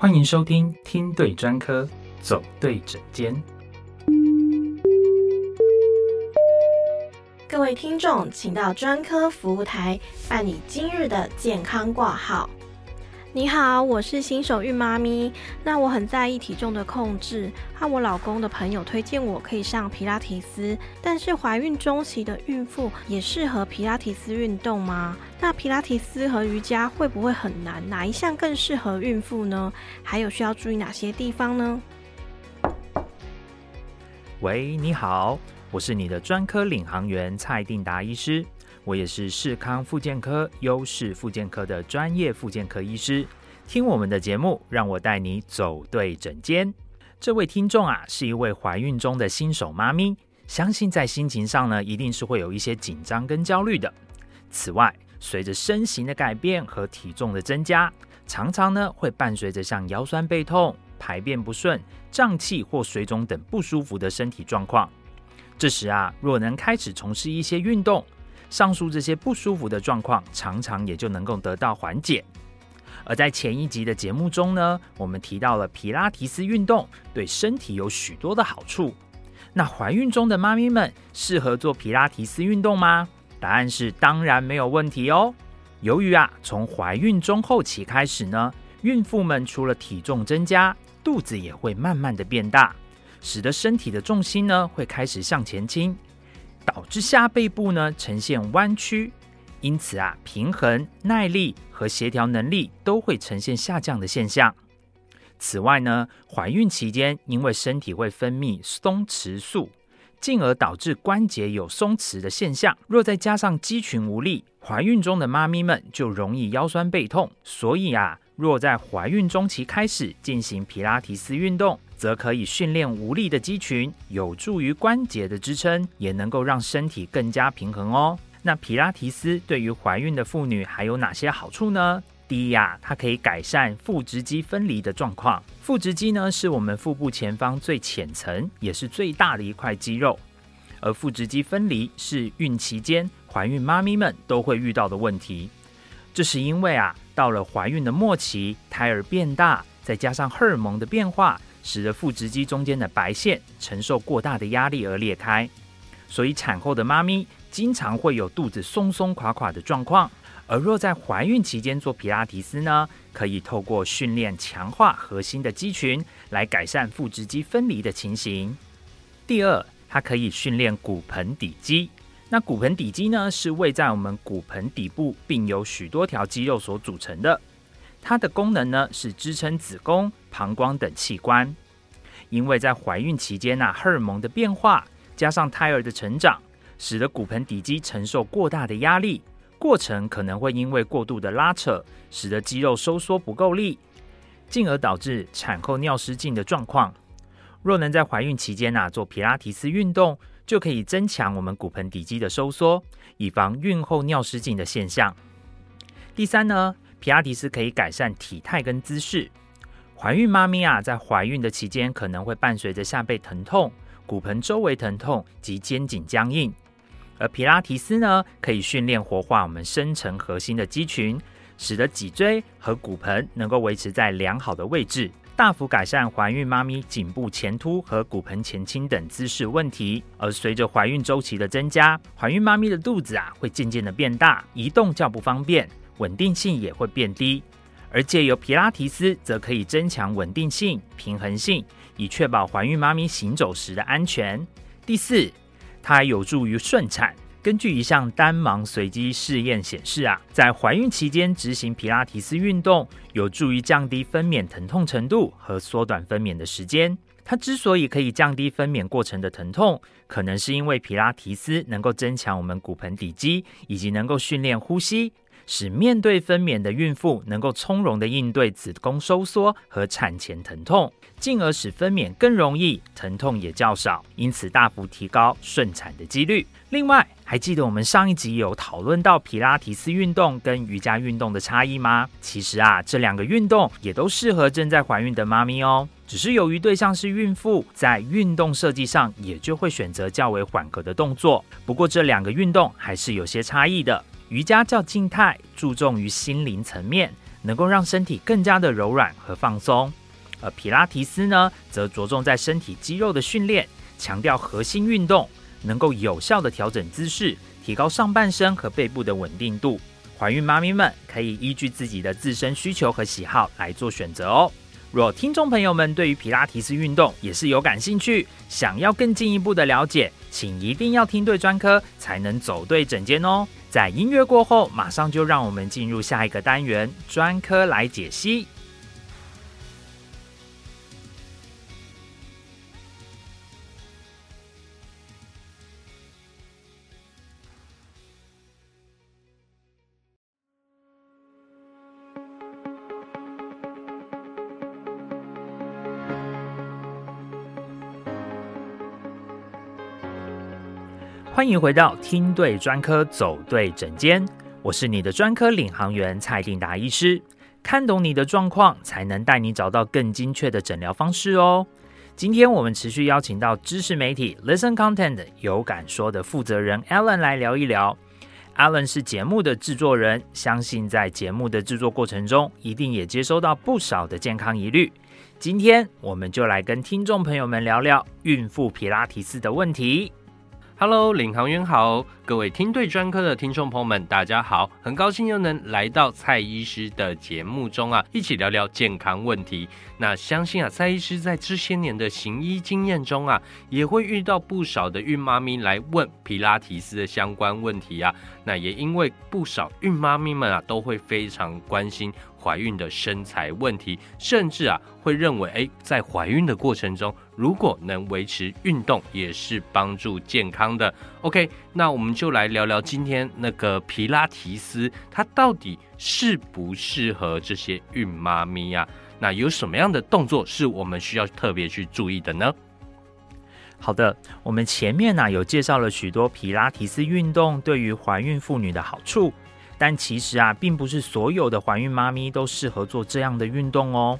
欢迎收听听对专科，走对诊间。各位听众，请到专科服务台办理今日的健康挂号。你好，我是新手孕妈咪。那我很在意体重的控制，和我老公的朋友推荐我可以上皮拉提斯。但是怀孕中期的孕妇也适合皮拉提斯运动吗？那皮拉提斯和瑜伽会不会很难？哪一项更适合孕妇呢？还有需要注意哪些地方呢？喂，你好，我是你的专科领航员蔡定达医师。我也是世康复健科优势复健科的专业复健科医师，听我们的节目，让我带你走对诊间。这位听众啊，是一位怀孕中的新手妈咪，相信在心情上呢，一定是会有一些紧张跟焦虑的。此外，随着身形的改变和体重的增加，常常呢会伴随着像腰酸背痛、排便不顺、胀气或水肿等不舒服的身体状况。这时啊，若能开始从事一些运动，上述这些不舒服的状况，常常也就能够得到缓解。而在前一集的节目中呢，我们提到了皮拉提斯运动对身体有许多的好处。那怀孕中的妈咪们适合做皮拉提斯运动吗？答案是当然没有问题哦。由于啊，从怀孕中后期开始呢，孕妇们除了体重增加，肚子也会慢慢的变大，使得身体的重心呢会开始向前倾。之下背部呢呈现弯曲，因此啊，平衡、耐力和协调能力都会呈现下降的现象。此外呢，怀孕期间因为身体会分泌松弛素，进而导致关节有松弛的现象。若再加上肌群无力，怀孕中的妈咪们就容易腰酸背痛。所以啊，若在怀孕中期开始进行皮拉提斯运动，则可以训练无力的肌群，有助于关节的支撑，也能够让身体更加平衡哦。那皮拉提斯对于怀孕的妇女还有哪些好处呢？第一呀，它可以改善腹直肌分离的状况。腹直肌呢，是我们腹部前方最浅层也是最大的一块肌肉，而腹直肌分离是孕期间怀孕妈咪们都会遇到的问题。这是因为啊，到了怀孕的末期，胎儿变大，再加上荷尔蒙的变化。使得腹直肌中间的白线承受过大的压力而裂开，所以产后的妈咪经常会有肚子松松垮垮的状况。而若在怀孕期间做皮拉提斯呢，可以透过训练强化核心的肌群，来改善腹直肌分离的情形。第二，它可以训练骨盆底肌。那骨盆底肌呢，是位在我们骨盆底部，并由许多条肌肉所组成的。它的功能呢是支撑子宫、膀胱等器官。因为在怀孕期间呐，荷尔蒙的变化加上胎儿的成长，使得骨盆底肌承受过大的压力，过程可能会因为过度的拉扯，使得肌肉收缩不够力，进而导致产后尿失禁的状况。若能在怀孕期间呐做皮拉提斯运动，就可以增强我们骨盆底肌的收缩，以防孕后尿失禁的现象。第三呢？皮拉提斯可以改善体态跟姿势。怀孕妈咪啊，在怀孕的期间可能会伴随着下背疼痛、骨盆周围疼痛及肩颈僵硬。而皮拉提斯呢，可以训练活化我们深层核心的肌群，使得脊椎和骨盆能够维持在良好的位置，大幅改善怀孕妈咪颈部前凸和骨盆前倾等姿势问题。而随着怀孕周期的增加，怀孕妈咪的肚子啊，会渐渐的变大，移动较不方便。稳定性也会变低，而借由皮拉提斯则可以增强稳定性、平衡性，以确保怀孕妈咪行走时的安全。第四，它还有助于顺产。根据一项单盲随机试验显示啊，在怀孕期间执行皮拉提斯运动，有助于降低分娩疼痛程度和缩短分娩的时间。它之所以可以降低分娩过程的疼痛，可能是因为皮拉提斯能够增强我们骨盆底肌，以及能够训练呼吸。使面对分娩的孕妇能够从容的应对子宫收缩和产前疼痛，进而使分娩更容易，疼痛也较少，因此大幅提高顺产的几率。另外，还记得我们上一集有讨论到皮拉提斯运动跟瑜伽运动的差异吗？其实啊，这两个运动也都适合正在怀孕的妈咪哦，只是由于对象是孕妇，在运动设计上也就会选择较为缓和的动作。不过这两个运动还是有些差异的。瑜伽较静态，注重于心灵层面，能够让身体更加的柔软和放松。而皮拉提斯呢，则着重在身体肌肉的训练，强调核心运动，能够有效的调整姿势，提高上半身和背部的稳定度。怀孕妈咪们可以依据自己的自身需求和喜好来做选择哦。若听众朋友们对于皮拉提斯运动也是有感兴趣，想要更进一步的了解，请一定要听对专科，才能走对整间哦。在音乐过后，马上就让我们进入下一个单元——专科来解析。欢迎回到听对专科走对诊间，我是你的专科领航员蔡定达医师。看懂你的状况，才能带你找到更精确的诊疗方式哦。今天我们持续邀请到知识媒体 Listen Content 有感说的负责人 Alan 来聊一聊。Alan 是节目的制作人，相信在节目的制作过程中，一定也接收到不少的健康疑虑。今天我们就来跟听众朋友们聊聊孕妇皮拉提斯的问题。Hello，领航员好，各位听对专科的听众朋友们，大家好，很高兴又能来到蔡医师的节目中啊，一起聊聊健康问题。那相信啊，蔡医师在这些年的行医经验中啊，也会遇到不少的孕妈咪来问皮拉提斯的相关问题啊。那也因为不少孕妈咪们啊，都会非常关心。怀孕的身材问题，甚至啊会认为，哎，在怀孕的过程中，如果能维持运动，也是帮助健康的。OK，那我们就来聊聊今天那个皮拉提斯，它到底适不适合这些孕妈咪啊？那有什么样的动作是我们需要特别去注意的呢？好的，我们前面呢有介绍了许多皮拉提斯运动对于怀孕妇女的好处。但其实啊，并不是所有的怀孕妈咪都适合做这样的运动哦。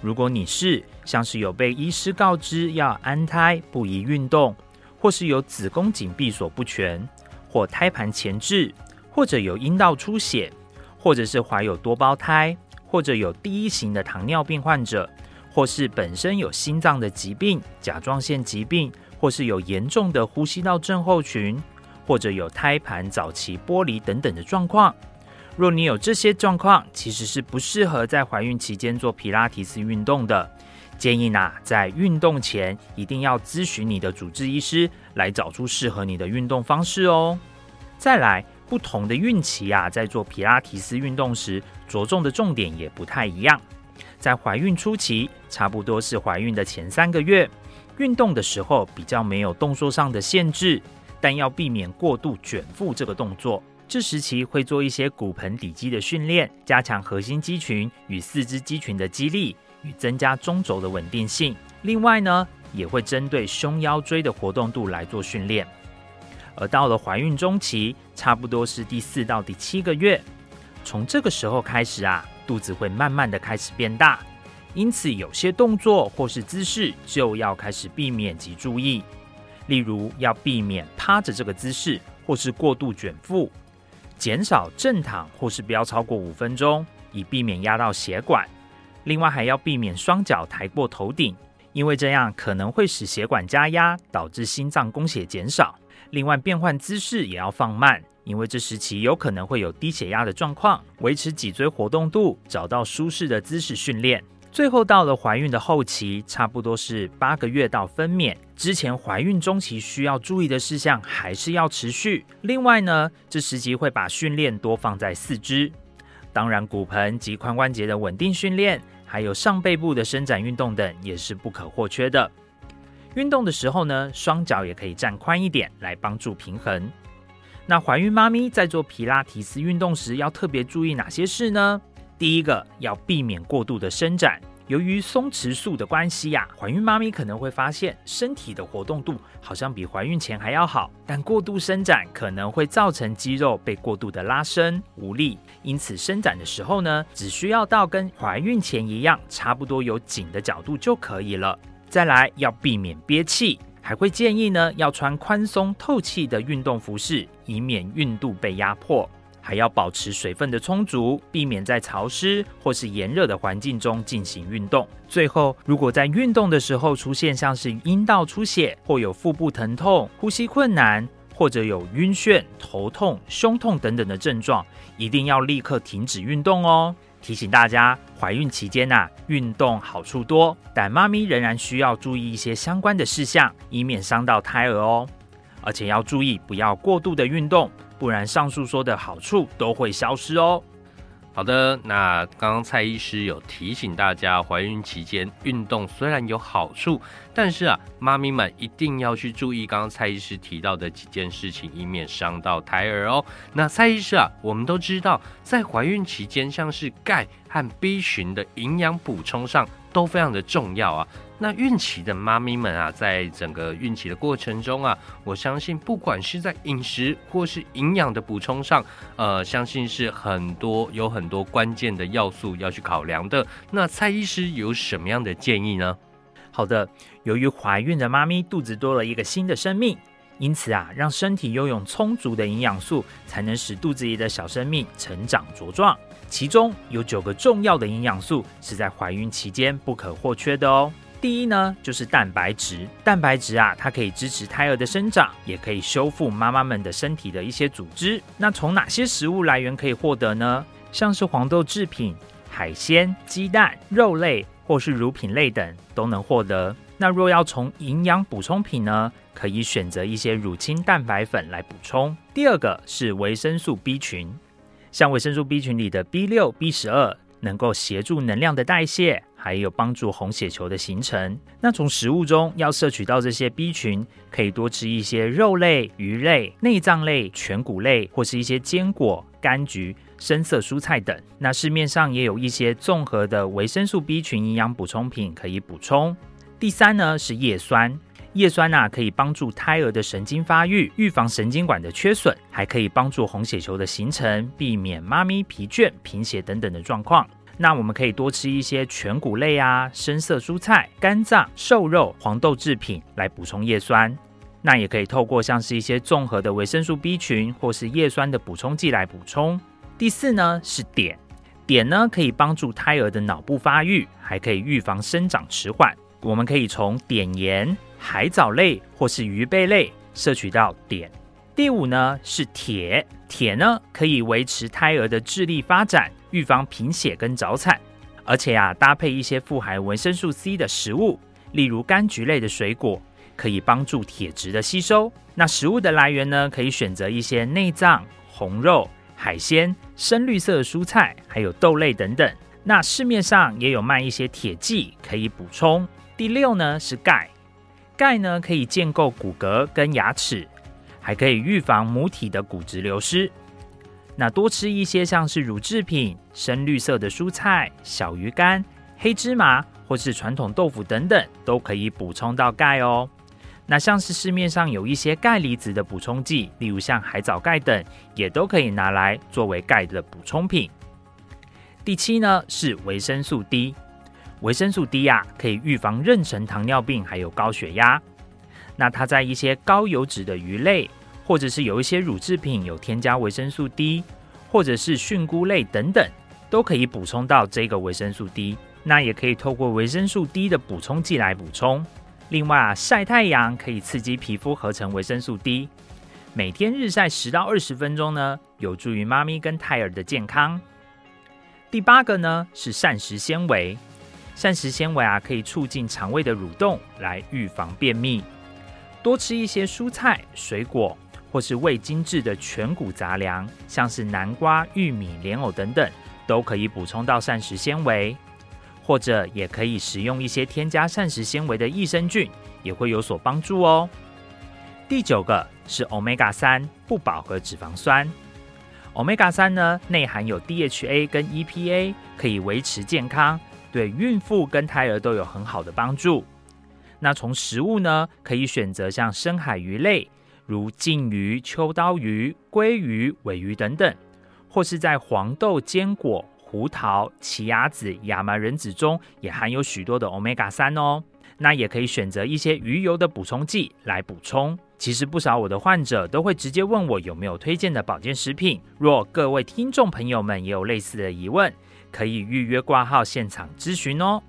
如果你是像是有被医师告知要安胎不宜运动，或是有子宫颈闭锁不全，或胎盘前置，或者有阴道出血，或者是怀有多胞胎，或者有第一型的糖尿病患者，或是本身有心脏的疾病、甲状腺疾病，或是有严重的呼吸道症候群。或者有胎盘早期剥离等等的状况，若你有这些状况，其实是不适合在怀孕期间做皮拉提斯运动的。建议呢，在运动前一定要咨询你的主治医师，来找出适合你的运动方式哦。再来，不同的孕期啊，在做皮拉提斯运动时，着重的重点也不太一样。在怀孕初期，差不多是怀孕的前三个月，运动的时候比较没有动作上的限制。但要避免过度卷腹这个动作，这时期会做一些骨盆底肌的训练，加强核心肌群与四肢肌群的肌力，与增加中轴的稳定性。另外呢，也会针对胸腰椎的活动度来做训练。而到了怀孕中期，差不多是第四到第七个月，从这个时候开始啊，肚子会慢慢的开始变大，因此有些动作或是姿势就要开始避免及注意。例如，要避免趴着这个姿势，或是过度卷腹，减少正躺，或是不要超过五分钟，以避免压到血管。另外，还要避免双脚抬过头顶，因为这样可能会使血管加压，导致心脏供血减少。另外，变换姿势也要放慢，因为这时期有可能会有低血压的状况。维持脊椎活动度，找到舒适的姿势训练。最后到了怀孕的后期，差不多是八个月到分娩之前，怀孕中期需要注意的事项还是要持续。另外呢，这时期会把训练多放在四肢，当然骨盆及髋关节的稳定训练，还有上背部的伸展运动等也是不可或缺的。运动的时候呢，双脚也可以站宽一点来帮助平衡。那怀孕妈咪在做皮拉提斯运动时，要特别注意哪些事呢？第一个要避免过度的伸展，由于松弛素的关系呀，怀孕妈咪可能会发现身体的活动度好像比怀孕前还要好，但过度伸展可能会造成肌肉被过度的拉伸无力，因此伸展的时候呢，只需要到跟怀孕前一样，差不多有紧的角度就可以了。再来要避免憋气，还会建议呢要穿宽松透气的运动服饰，以免孕肚被压迫。还要保持水分的充足，避免在潮湿或是炎热的环境中进行运动。最后，如果在运动的时候出现像是阴道出血，或有腹部疼痛、呼吸困难，或者有晕眩、头痛、胸痛等等的症状，一定要立刻停止运动哦。提醒大家，怀孕期间呐，运动好处多，但妈咪仍然需要注意一些相关的事项，以免伤到胎儿哦。而且要注意，不要过度的运动，不然上述说的好处都会消失哦。好的，那刚刚蔡医师有提醒大家，怀孕期间运动虽然有好处，但是啊，妈咪们一定要去注意刚刚蔡医师提到的几件事情，以免伤到胎儿哦。那蔡医师啊，我们都知道，在怀孕期间，像是钙和 B 群的营养补充上都非常的重要啊。那孕期的妈咪们啊，在整个孕期的过程中啊，我相信不管是在饮食或是营养的补充上，呃，相信是很多有很多关键的要素要去考量的。那蔡医师有什么样的建议呢？好的，由于怀孕的妈咪肚子多了一个新的生命，因此啊，让身体拥有充足的营养素，才能使肚子里的小生命成长茁壮。其中有九个重要的营养素是在怀孕期间不可或缺的哦。第一呢，就是蛋白质。蛋白质啊，它可以支持胎儿的生长，也可以修复妈妈们的身体的一些组织。那从哪些食物来源可以获得呢？像是黄豆制品、海鲜、鸡蛋、肉类或是乳品类等都能获得。那若要从营养补充品呢，可以选择一些乳清蛋白粉来补充。第二个是维生素 B 群，像维生素 B 群里的 B 六、B 十二。能够协助能量的代谢，还有帮助红血球的形成。那从食物中要摄取到这些 B 群，可以多吃一些肉类、鱼类、内脏类、全谷类，或是一些坚果、柑橘、深色蔬菜等。那市面上也有一些综合的维生素 B 群营养补充品可以补充。第三呢是叶酸。叶酸呐，可以帮助胎儿的神经发育，预防神经管的缺损，还可以帮助红血球的形成，避免妈咪疲倦、贫血等等的状况。那我们可以多吃一些全谷类啊、深色蔬菜、肝脏、瘦肉、黄豆制品来补充叶酸。那也可以透过像是一些综合的维生素 B 群或是叶酸的补充剂来补充。第四呢是碘，碘呢可以帮助胎儿的脑部发育，还可以预防生长迟缓。我们可以从碘盐。海藻类或是鱼贝类摄取到碘。第五呢是铁，铁呢可以维持胎儿的智力发展，预防贫血跟早产。而且啊，搭配一些富含维生素 C 的食物，例如柑橘类的水果，可以帮助铁质的吸收。那食物的来源呢，可以选择一些内脏、红肉、海鲜、深绿色蔬菜，还有豆类等等。那市面上也有卖一些铁剂可以补充。第六呢是钙。钙呢可以建构骨骼跟牙齿，还可以预防母体的骨质流失。那多吃一些像是乳制品、深绿色的蔬菜、小鱼干、黑芝麻或是传统豆腐等等，都可以补充到钙哦。那像是市面上有一些钙离子的补充剂，例如像海藻钙等，也都可以拿来作为钙的补充品。第七呢是维生素 D。维生素 D 呀，可以预防妊娠糖尿病，还有高血压。那它在一些高油脂的鱼类，或者是有一些乳制品有添加维生素 D，或者是菌菇类等等，都可以补充到这个维生素 D。那也可以透过维生素 D 的补充剂来补充。另外啊，晒太阳可以刺激皮肤合成维生素 D。每天日晒十到二十分钟呢，有助于妈咪跟胎儿的健康。第八个呢是膳食纤维。膳食纤维啊，可以促进肠胃的蠕动，来预防便秘。多吃一些蔬菜、水果，或是未精制的全谷杂粮，像是南瓜、玉米、莲藕等等，都可以补充到膳食纤维。或者也可以食用一些添加膳食纤维的益生菌，也会有所帮助哦。第九个是 omega 三不饱和脂肪酸。omega 三呢，内含有 DHA 跟 EPA，可以维持健康。对孕妇跟胎儿都有很好的帮助。那从食物呢，可以选择像深海鱼类，如鲭鱼、秋刀鱼、鲑鱼、尾鱼等等，或是在黄豆、坚果、胡桃、奇亚籽、亚麻仁籽中，也含有许多的 omega 三哦。那也可以选择一些鱼油的补充剂来补充。其实不少我的患者都会直接问我有没有推荐的保健食品。若各位听众朋友们也有类似的疑问，可以预约挂号现场咨询哦。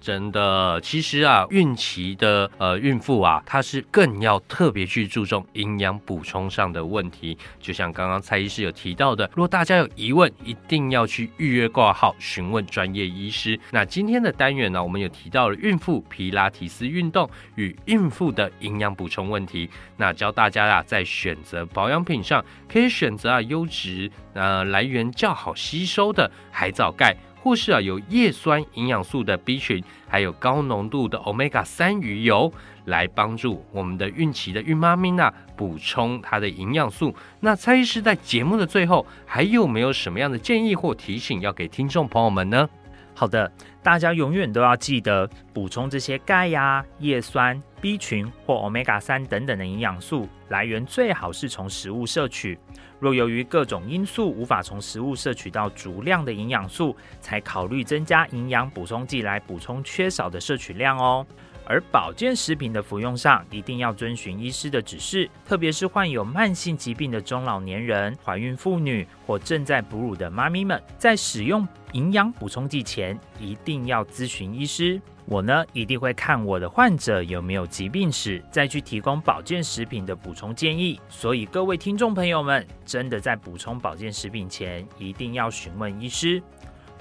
真的，其实啊，孕期的呃孕妇啊，她是更要特别去注重营养补充上的问题。就像刚刚蔡医师有提到的，如果大家有疑问，一定要去预约挂号，询问专业医师。那今天的单元呢，我们有提到了孕妇皮拉提斯运动与孕妇的营养补充问题。那教大家啊，在选择保养品上，可以选择啊优质呃来源较好吸收的海藻钙。或是啊有叶酸营养素的 B 群，还有高浓度的 Omega 三鱼油，来帮助我们的孕期的孕妈咪呢补充它的营养素。那蔡医师在节目的最后，还有没有什么样的建议或提醒要给听众朋友们呢？好的，大家永远都要记得补充这些钙呀、叶酸、B 群或 Omega 三等等的营养素来源，最好是从食物摄取。若由于各种因素无法从食物摄取到足量的营养素，才考虑增加营养补充剂来补充缺少的摄取量哦。而保健食品的服用上，一定要遵循医师的指示，特别是患有慢性疾病的中老年人、怀孕妇女或正在哺乳的妈咪们，在使用营养补充剂前，一定要咨询医师。我呢，一定会看我的患者有没有疾病史，再去提供保健食品的补充建议。所以各位听众朋友们，真的在补充保健食品前，一定要询问医师。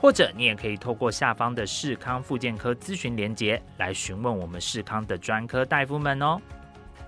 或者你也可以透过下方的视康复健科咨询连结来询问我们视康的专科大夫们哦。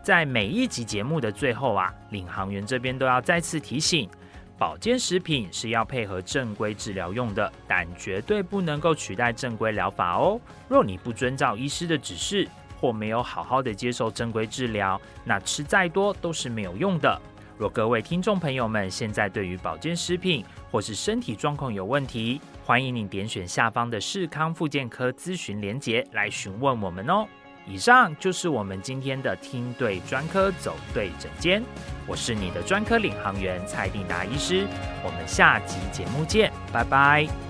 在每一集节目的最后啊，领航员这边都要再次提醒，保健食品是要配合正规治疗用的，但绝对不能够取代正规疗法哦。若你不遵照医师的指示，或没有好好的接受正规治疗，那吃再多都是没有用的。若各位听众朋友们现在对于保健食品或是身体状况有问题，欢迎你点选下方的视康复健科咨询连结来询问我们哦。以上就是我们今天的听对专科走对诊间，我是你的专科领航员蔡定达医师，我们下集节目见，拜拜。